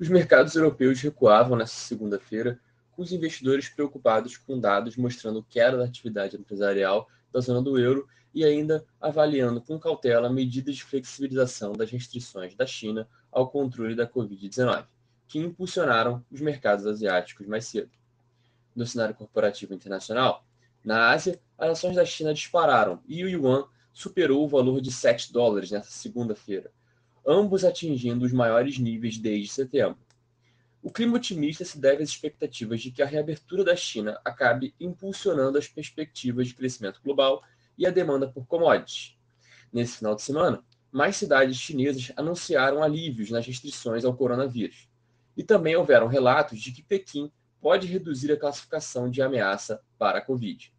Os mercados europeus recuavam nesta segunda-feira, com os investidores preocupados com dados mostrando queda da atividade empresarial da zona do euro e ainda avaliando com cautela medidas de flexibilização das restrições da China ao controle da Covid-19, que impulsionaram os mercados asiáticos mais cedo. No cenário corporativo internacional, na Ásia, as ações da China dispararam e o yuan superou o valor de 7 dólares nesta segunda-feira, ambos atingindo os maiores níveis desde setembro. O clima otimista se deve às expectativas de que a reabertura da China acabe impulsionando as perspectivas de crescimento global e a demanda por commodities. Nesse final de semana, mais cidades chinesas anunciaram alívios nas restrições ao coronavírus. E também houveram relatos de que Pequim pode reduzir a classificação de ameaça para a Covid.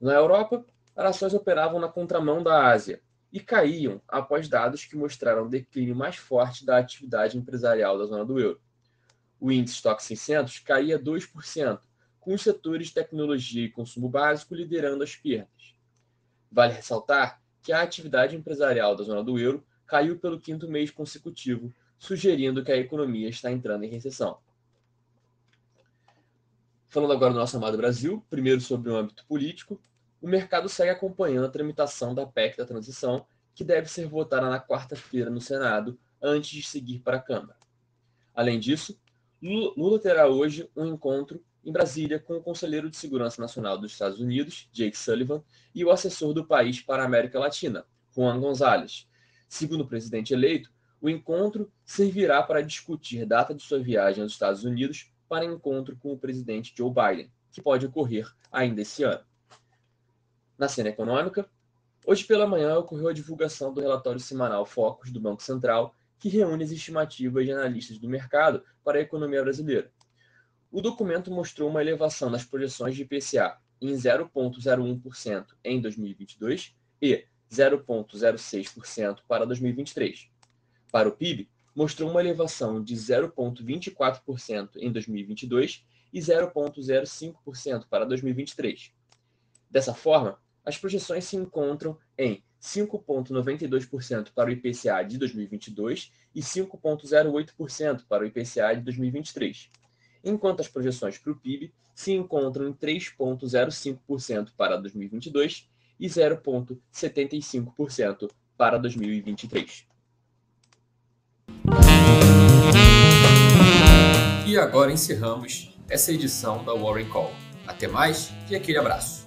Na Europa, as ações operavam na contramão da Ásia, e caíam após dados que mostraram declínio mais forte da atividade empresarial da zona do euro. O índice Stock 600 caía 2%, com os setores de tecnologia e consumo básico liderando as perdas. Vale ressaltar que a atividade empresarial da zona do euro caiu pelo quinto mês consecutivo, sugerindo que a economia está entrando em recessão. Falando agora do nosso amado Brasil, primeiro sobre o âmbito político, o mercado segue acompanhando a tramitação da PEC da transição, que deve ser votada na quarta-feira no Senado, antes de seguir para a Câmara. Além disso, Lula terá hoje um encontro em Brasília com o conselheiro de Segurança Nacional dos Estados Unidos, Jake Sullivan, e o assessor do país para a América Latina, Juan Gonzalez. Segundo o presidente eleito, o encontro servirá para discutir data de sua viagem aos Estados Unidos para encontro com o presidente Joe Biden, que pode ocorrer ainda esse ano. Na cena econômica, hoje pela manhã ocorreu a divulgação do relatório semanal Focus do Banco Central, que reúne as estimativas de analistas do mercado para a economia brasileira. O documento mostrou uma elevação nas projeções de IPCA em 0,01% em 2022 e 0,06% para 2023. Para o PIB, mostrou uma elevação de 0,24% em 2022 e 0,05% para 2023. Dessa forma, as projeções se encontram em 5,92% para o IPCA de 2022 e 5,08% para o IPCA de 2023, enquanto as projeções para o PIB se encontram em 3,05% para 2022 e 0,75% para 2023. E agora encerramos essa edição da Warren Call. Até mais e aquele abraço.